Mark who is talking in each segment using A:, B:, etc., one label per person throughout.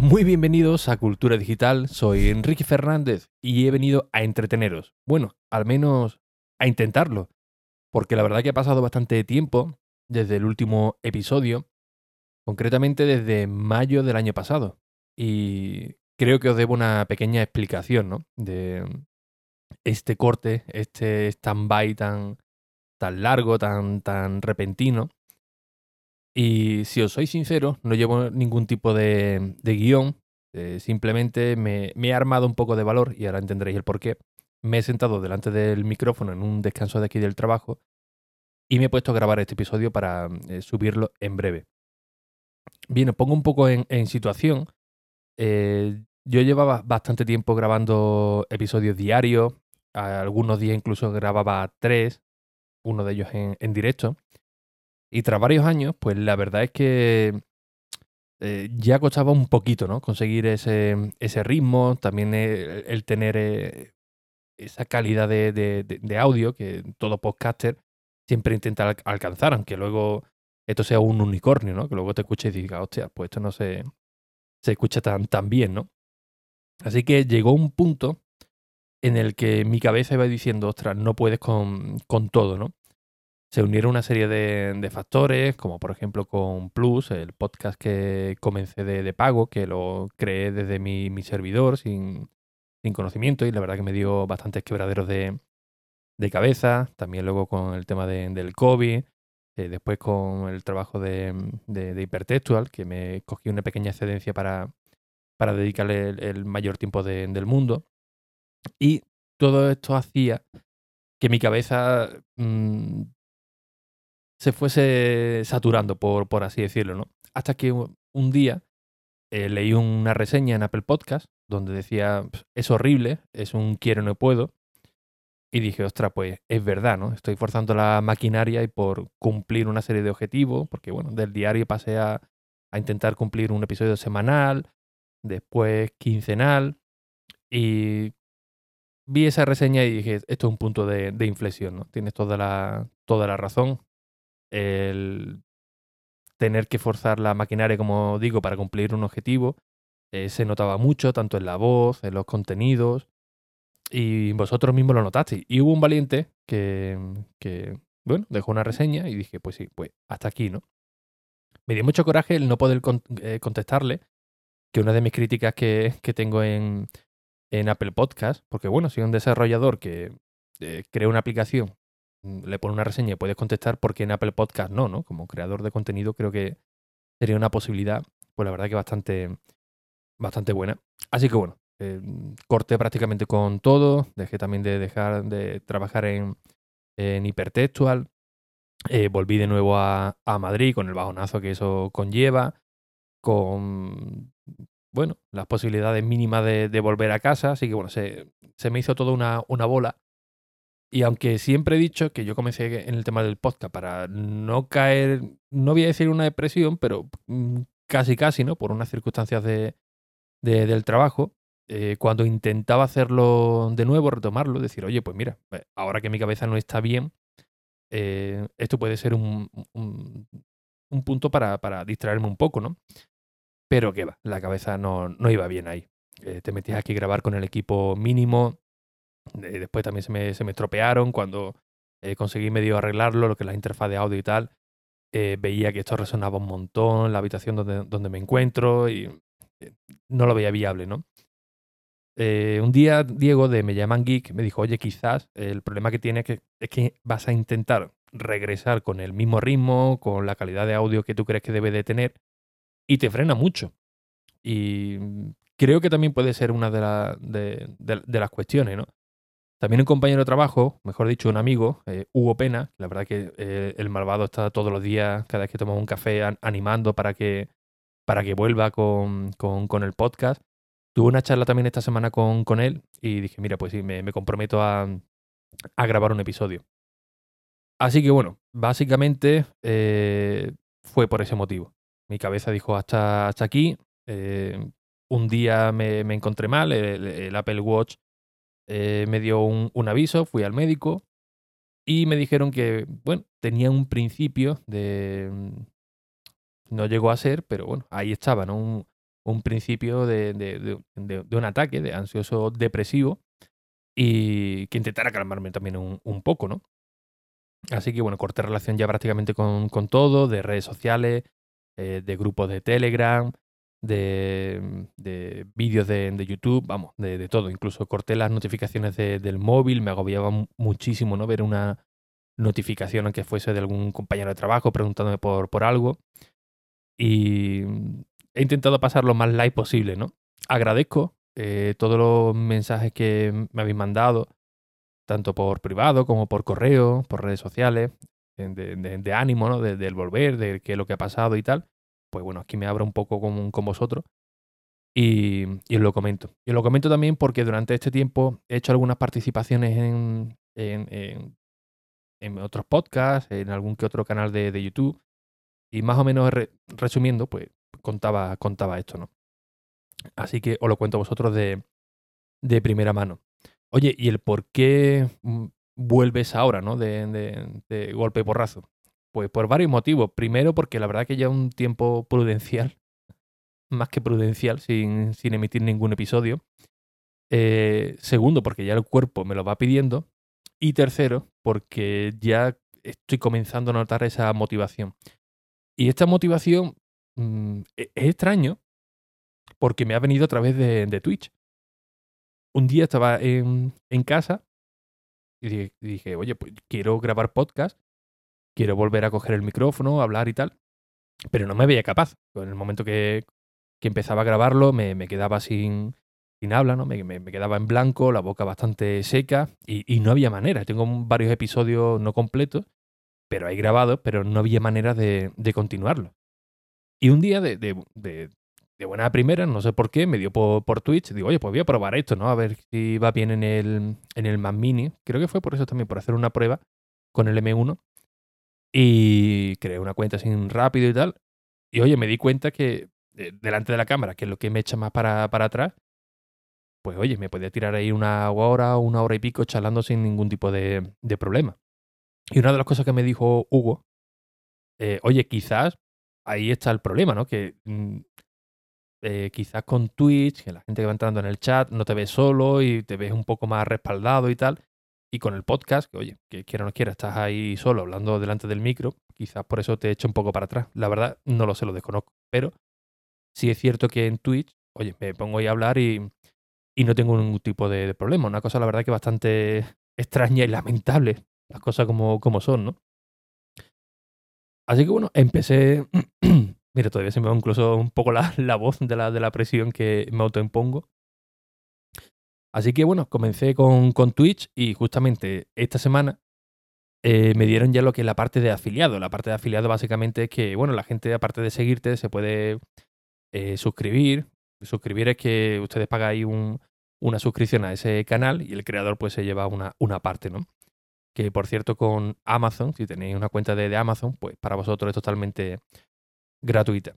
A: Muy bienvenidos a Cultura Digital, soy Enrique Fernández y he venido a entreteneros. Bueno, al menos a intentarlo, porque la verdad que ha pasado bastante tiempo desde el último episodio, concretamente desde mayo del año pasado. Y creo que os debo una pequeña explicación ¿no? de este corte, este stand-by tan, tan largo, tan, tan repentino y si os soy sincero, no llevo ningún tipo de, guion, eh, simplemente me, he armado un poco de valor y ahora entenderéis el porqué. Me he sentado delante del micrófono en un descanso de aquí del trabajo y me he puesto a grabar este episodio para eh, subirlo en breve. Bien, os pongo un poco en, situación. Eh, yo llevaba bastante tiempo grabando episodios diarios, algunos días incluso grababa tres, uno de ellos en directo. Y tras varios años, pues la verdad es que eh, ya costaba un poquito, ¿no? Conseguir ese, ese ritmo, también el, tener eh, esa calidad de, audio que todo podcaster siempre intenta alcanzar, aunque luego esto sea un unicornio, ¿no? Que luego te escuches y digas, hostia, pues esto no se, se escucha tan, tan bien, ¿no? Así que llegó un punto en el que mi cabeza iba diciendo, ostras, no puedes con, con todo, ¿no? Se unieron una serie de, factores, como por ejemplo con Plus, el podcast que comencé de, pago, que lo creé desde mi, servidor sin, conocimiento y la verdad que me dio bastantes quebraderos de, cabeza. También luego con el tema del COVID, eh, después con el trabajo de, Hipertextual, que me cogí una pequeña excedencia para, para dedicarle el, mayor tiempo del mundo. Y todo esto hacía que mi cabeza mm, se fuese saturando, por, por así decirlo, ¿no? Hasta que un día eh, leí una reseña en Apple Podcast donde decía, es horrible, es un quiero no puedo. Y dije, ostras, pues es verdad, ¿no? Estoy forzando la maquinaria y por cumplir una serie de objetivos, porque bueno, del diario pasé a, intentar cumplir un episodio semanal, después quincenal, y vi esa reseña y dije, esto es un punto de, de inflexión, ¿no? Tienes toda la, toda la razón el tener que forzar la maquinaria, como digo, para cumplir un objetivo, eh, se notaba mucho, tanto en la voz, en los contenidos, y vosotros mismos lo notasteis. Y hubo un valiente que, que, bueno, dejó una reseña y dije, pues sí, pues hasta aquí, ¿no? Me dio mucho coraje el no poder eh, contestarle, que una de mis críticas que, que tengo en, en, Apple Podcast, porque bueno, soy un desarrollador que eh, crea una aplicación le pone una reseña y puedes contestar porque en Apple Podcast no, ¿no? Como creador de contenido creo que sería una posibilidad, pues la verdad que bastante, bastante buena. Así que bueno, eh, corté prácticamente con todo, dejé también de dejar de trabajar en, en hipertextual, eh, volví de nuevo a, Madrid con el bajonazo que eso conlleva, con, bueno, las posibilidades mínimas de, volver a casa, así que bueno, se, se me hizo toda una, una bola y aunque siempre he dicho que yo comencé en el tema del podcast para no caer, no voy a decir una depresión, pero mm, casi casi, ¿no? Por unas circunstancias de, del trabajo, eh, cuando intentaba hacerlo de nuevo, retomarlo, decir, oye, pues mira, eh, ahora que mi cabeza no está bien, eh, esto puede ser un, un, punto para, para, distraerme un poco, ¿no? Pero qué va, la cabeza no, no iba bien ahí. te metías aquí a grabar con el equipo mínimo, después también se me, se me estropearon cuando eh, conseguí medio arreglarlo, lo que es la interfaz de audio y tal. Eh, veía que esto resonaba un montón en la habitación donde, donde me encuentro y eh, no lo veía viable, ¿no? un día Diego de Me llaman Geek me dijo, oye, quizás el problema que tiene que, es que vas a intentar regresar con el mismo ritmo, con la calidad de audio que tú crees que debe de tener y te frena mucho. Y creo que también puede ser una de, de las cuestiones, ¿no? También un compañero de trabajo, mejor dicho, un amigo, eh, Hugo Pena, la verdad que eh, el malvado está todos los días, cada vez que tomamos un café, animando para que, para que vuelva con, el podcast. Tuve una charla también esta semana con, con él y dije, mira, pues sí, me, comprometo a, grabar un episodio. Así que bueno, básicamente eh, fue por ese motivo. Mi cabeza dijo hasta, hasta aquí. un día me, encontré mal, el Apple Watch eh, me dio un, aviso, fui al médico y me dijeron que, bueno, tenía un principio de... Mm, no llegó a ser, pero bueno, ahí estaba, ¿no? un principio de, de, un ataque de ansioso depresivo y que intentara calmarme también un, poco, ¿no? Así que bueno, corté relación ya prácticamente con, con todo, de redes sociales, eh, de grupos de Telegram, de, de vídeos de, de, YouTube, vamos, de, de, todo. Incluso corté las notificaciones del móvil, me agobiaba muchísimo, ¿no? Ver una notificación, aunque fuese de algún compañero de trabajo preguntándome por, por algo. Y he intentado pasar lo más light posible, ¿no? Agradezco eh, todos los mensajes que me habéis mandado, tanto por privado como por correo, por redes sociales, de, ánimo, ¿no? del volver, de qué es lo que ha pasado y tal pues bueno, aquí me abro un poco con, con vosotros y, y, os lo comento. Y os lo comento también porque durante este tiempo he hecho algunas participaciones en, en, en, otros podcasts, en algún que otro canal de, de YouTube y más o menos resumiendo, pues contaba, contaba esto, ¿no? Así que os lo cuento a vosotros de, de primera mano. Oye, ¿y el por qué mm, vuelves ahora, ¿no? De, de, de golpe y porrazo. Pues por varios motivos. Primero, porque la verdad que ya un tiempo prudencial, más que prudencial, sin, sin emitir ningún episodio. Eh, segundo, porque ya el cuerpo me lo va pidiendo. Y tercero, porque ya estoy comenzando a notar esa motivación. Y esta motivación mm, e-, es extraño porque me ha venido a través de, Twitch. Un día estaba en, casa y dije, dije, oye, pues quiero grabar podcast quiero volver a coger el micrófono, hablar y tal, pero no me veía capaz. En el momento que, que empezaba a grabarlo me, me quedaba sin, sin habla, ¿no? Me, me, quedaba en blanco, la boca bastante seca y, y, no había manera. Tengo varios episodios no completos, pero hay grabados, pero no había manera de, de continuarlo. Y un día de, de, de, buena primera, no sé por qué, me dio por, por, Twitch, digo, oye, pues voy a probar esto, ¿no? A ver si va bien en el, en el Mac Mini. Creo que fue por eso también, por hacer una prueba con el M1 y creé una cuenta así rápido y tal. Y oye, me di cuenta que delante de la cámara, que es lo que me echa más para, para atrás, pues oye, me podía tirar ahí una hora, una hora y pico charlando sin ningún tipo de, de problema. Y una de las cosas que me dijo Hugo, eh, oye, quizás ahí está el problema, ¿no? Que mm, eh, quizás con Twitch, que la gente que va entrando en el chat no te ve solo y te ves un poco más respaldado y tal. Y con el podcast, que oye, que quiera o no quiera, estás ahí solo hablando delante del micro, quizás por eso te echo un poco para atrás. La verdad, no lo sé, lo desconozco. Pero sí es cierto que en Twitch, oye, me pongo ahí a hablar y, y no tengo ningún tipo de, problema. Una cosa, la verdad, que bastante extraña y lamentable, las cosas como, como son, ¿no? Así que bueno, empecé. Mira, todavía se me va incluso un poco la, la voz de la, de la presión que me autoimpongo. Así que bueno, comencé con, con Twitch y justamente esta semana eh, me dieron ya lo que es la parte de afiliado. La parte de afiliado básicamente es que, bueno, la gente aparte de seguirte se puede eh, suscribir. Suscribir es que ustedes pagáis un, una suscripción a ese canal y el creador pues se lleva una, una parte, ¿no? Que por cierto con Amazon, si tenéis una cuenta de, de Amazon, pues para vosotros es totalmente gratuita.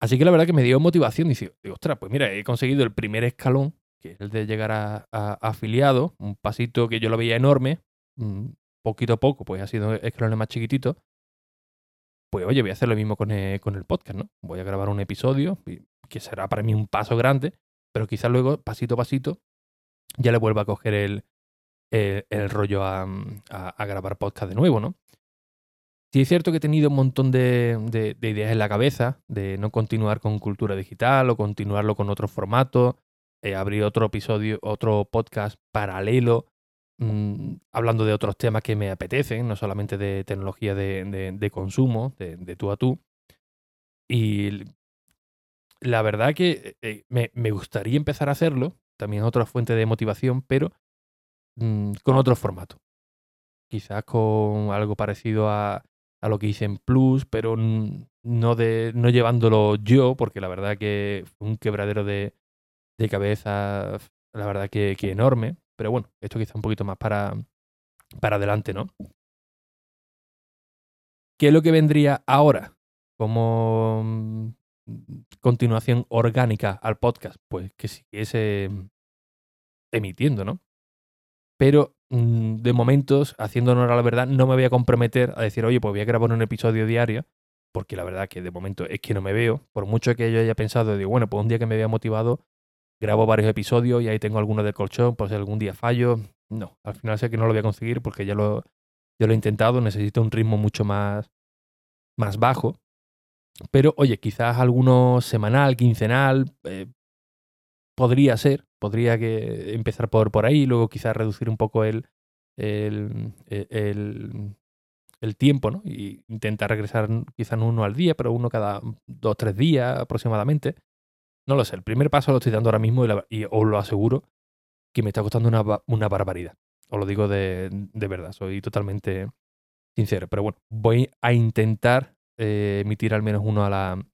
A: Así que la verdad que me dio motivación digo, ostras, pues mira, he conseguido el primer escalón que es el de llegar a, afiliado, un pasito que yo lo veía enorme, mm, poquito a poco, pues ha sido escalones más chiquitito. Pues oye, voy a hacer lo mismo con el, con el podcast, ¿no? Voy a grabar un episodio, que será para mí un paso grande, pero quizás luego, pasito a pasito, ya le vuelva a coger el, el, rollo a, a, grabar podcast de nuevo, ¿no? Sí es cierto que he tenido un montón de, de, de, ideas en la cabeza de no continuar con cultura digital o continuarlo con otros formatos, eh, abrí otro episodio, otro podcast paralelo, mmm, hablando de otros temas que me apetecen, no solamente de tecnología de, de, consumo, de, de, tú a tú. Y la verdad que eh, me, me, gustaría empezar a hacerlo, también otra fuente de motivación, pero mmm, con otro formato. Quizás con algo parecido a, a lo que hice en Plus, pero no, de, no llevándolo yo, porque la verdad que fue un quebradero de, de cabeza, la verdad que, enorme. Pero bueno, esto quizá un poquito más para, para adelante, ¿no? ¿Qué es lo que vendría ahora como mm, continuación orgánica al podcast? Pues que siguiese emitiendo, ¿no? Pero mm, de momentos, haciendo honor a la verdad, no me voy a comprometer a decir, oye, pues voy a grabar un episodio diario, porque la verdad que de momento es que no me veo. Por mucho que yo haya pensado, digo, bueno, pues un día que me vea motivado, grabo varios episodios y ahí tengo algunos de colchón, si algún día fallo. No, al final sé que no lo voy a conseguir porque ya lo, lo he intentado, necesito un ritmo mucho más, más bajo. Pero oye, quizás alguno semanal, quincenal, eh, podría ser, podría que empezar por, por ahí, luego quizás reducir un poco el, el, el, el tiempo, ¿no? Y intentar regresar quizás uno al día, pero uno cada dos tres días aproximadamente. No lo sé, el primer paso lo estoy dando ahora mismo y, os lo aseguro que me está costando una, barbaridad. Os lo digo de, verdad, soy totalmente sincero. Pero bueno, voy a intentar eh, emitir al menos uno a la,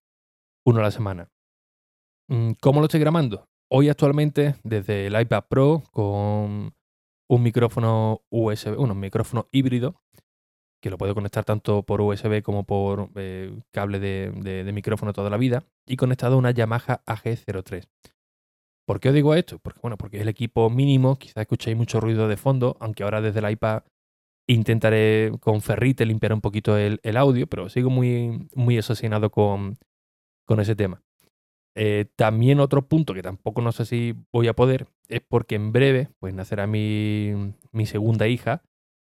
A: uno a la semana. Mm, ¿Cómo lo estoy grabando? Hoy actualmente desde el iPad Pro con un micrófono USB, un micrófono híbrido que lo puedo conectar tanto por USB como por eh, cable de, micrófono toda la vida, y conectado a una Yamaha AG03. ¿Por qué os digo esto? Porque, bueno, porque es el equipo mínimo, quizás escuchéis mucho ruido de fondo, aunque ahora desde el iPad intentaré con Ferrite limpiar un poquito el, audio, pero sigo muy, muy asociado con, con ese tema. Eh, también otro punto que tampoco no sé si voy a poder es porque en breve pues nacerá mi, mi segunda hija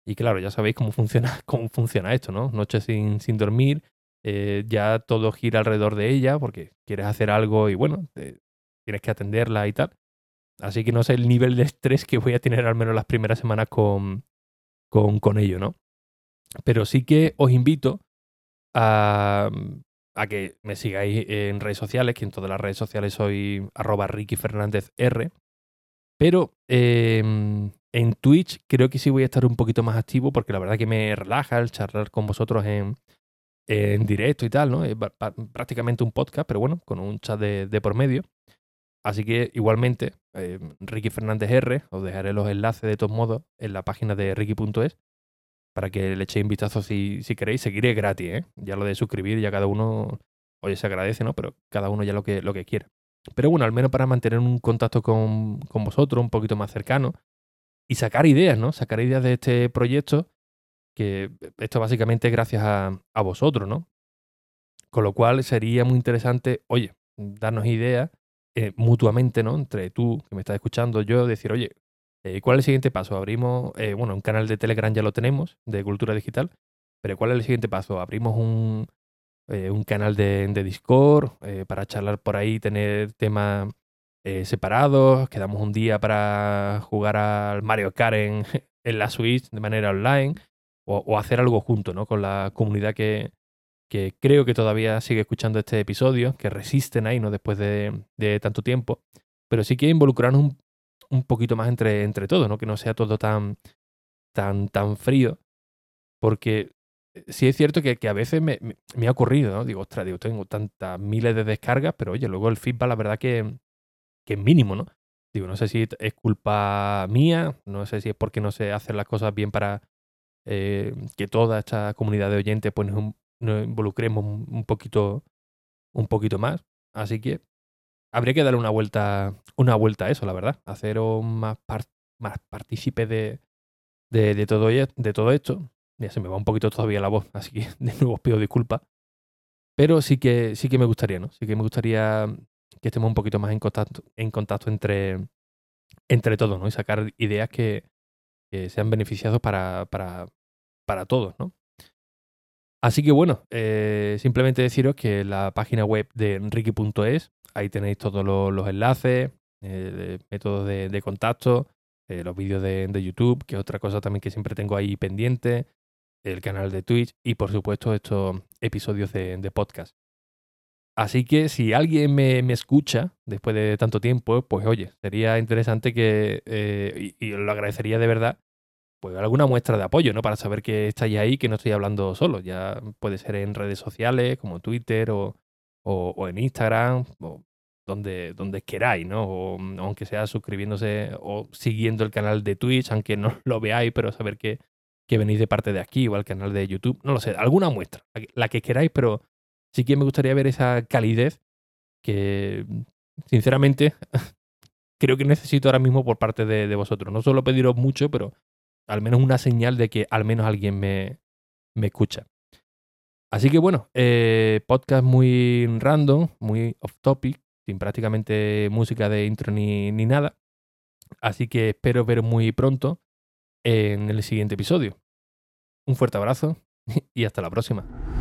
A: y claro, ya sabéis cómo funciona, cómo funciona esto, ¿no? Noches sin, sin dormir, eh, ya todo gira alrededor de ella porque quieres hacer algo y bueno, tienes que atenderla y tal. Así que no sé el nivel de estrés que voy a tener al menos las primeras semanas con, con, con ello, ¿no? Pero sí que os invito a, a, que me sigáis en redes sociales, que en todas las redes sociales soy arroba Ricky Fernández R. Pero eh, en Twitch creo que sí voy a estar un poquito más activo porque la verdad que me relaja el charlar con vosotros en, en directo y tal, ¿no? Es prácticamente un podcast, pero bueno, con un chat de, por medio. Así que igualmente, eh, Ricky Fernández R, os dejaré los enlaces de todos modos en la página de ricky.es para que le echéis un vistazo si, si queréis. Seguiré gratis, ¿eh? Ya lo de suscribir, ya cada uno, oye, se agradece, ¿no? Pero cada uno ya lo que, lo que quiera. Pero bueno, al menos para mantener un contacto con, con vosotros un poquito más cercano y sacar ideas, ¿no? Sacar ideas de este proyecto, que esto básicamente es gracias a, a vosotros, ¿no? Con lo cual sería muy interesante, oye, darnos ideas eh, mutuamente, ¿no? Entre tú, que me estás escuchando, yo, decir, oye, eh, ¿cuál es el siguiente paso? Abrimos, eh, bueno, un canal de Telegram ya lo tenemos, de cultura digital, pero ¿cuál es el siguiente paso? Abrimos un, un canal de, de Discord para charlar por ahí, tener temas eh, separados, quedamos un día para jugar al Mario Kart en, la Switch de manera online o, hacer algo junto ¿no? con la comunidad que, que, creo que todavía sigue escuchando este episodio, que resisten ahí ¿no? después de, tanto tiempo, pero sí que involucrarnos un, poquito más entre, entre todos, ¿no? que no sea todo tan, tan, tan frío, porque eh, sí es cierto que, a veces me, ha ocurrido, ¿no? Digo, ostras, digo, tengo tantas miles de descargas, pero oye, luego el feedback, la verdad que, que es mínimo, ¿no? Digo, no sé si es culpa mía, no sé si es porque no sé hacer las cosas bien para eh, que toda esta comunidad de oyentes pues nos, involucremos un poquito, un poquito más. Así que habría que darle una vuelta, una vuelta a eso, la verdad. Haceros más, más partícipe de, de, todo, de todo esto. Ya se me va un poquito todavía la voz, así que de nuevo os pido disculpas. Pero sí que, sí que me gustaría, ¿no? Sí que me gustaría que estemos un poquito más en contacto, en contacto entre, entre todos, ¿no? Y sacar ideas que, sean beneficiados para, para, para, todos, ¿no? Así que bueno, eh, simplemente deciros que la página web de enrique.es, ahí tenéis todos los, enlaces, eh, métodos de, contacto, eh, los vídeos de, YouTube, que es otra cosa también que siempre tengo ahí pendiente, el canal de Twitch y por supuesto estos episodios de podcast. Así que si alguien me, escucha después de tanto tiempo, pues oye, sería interesante que, eh, y, lo agradecería de verdad, pues alguna muestra de apoyo, ¿no? Para saber que estáis ahí, que no estoy hablando solo. Ya puede ser en redes sociales como Twitter o, en Instagram, o donde, donde queráis, ¿no? O, aunque sea suscribiéndose o siguiendo el canal de Twitch, aunque no lo veáis, pero saber que, que venís de parte de aquí o al canal de YouTube. No lo sé, alguna muestra, la que queráis, pero Sí que me gustaría ver esa calidez que, sinceramente, creo que necesito ahora mismo por parte de, vosotros. No solo pediros mucho, pero al menos una señal de que al menos alguien me, me escucha. Así que bueno, eh, podcast muy random, muy off topic, sin prácticamente música de intro ni, ni nada. Así que espero veros muy pronto en el siguiente episodio. Un fuerte abrazo y hasta la próxima.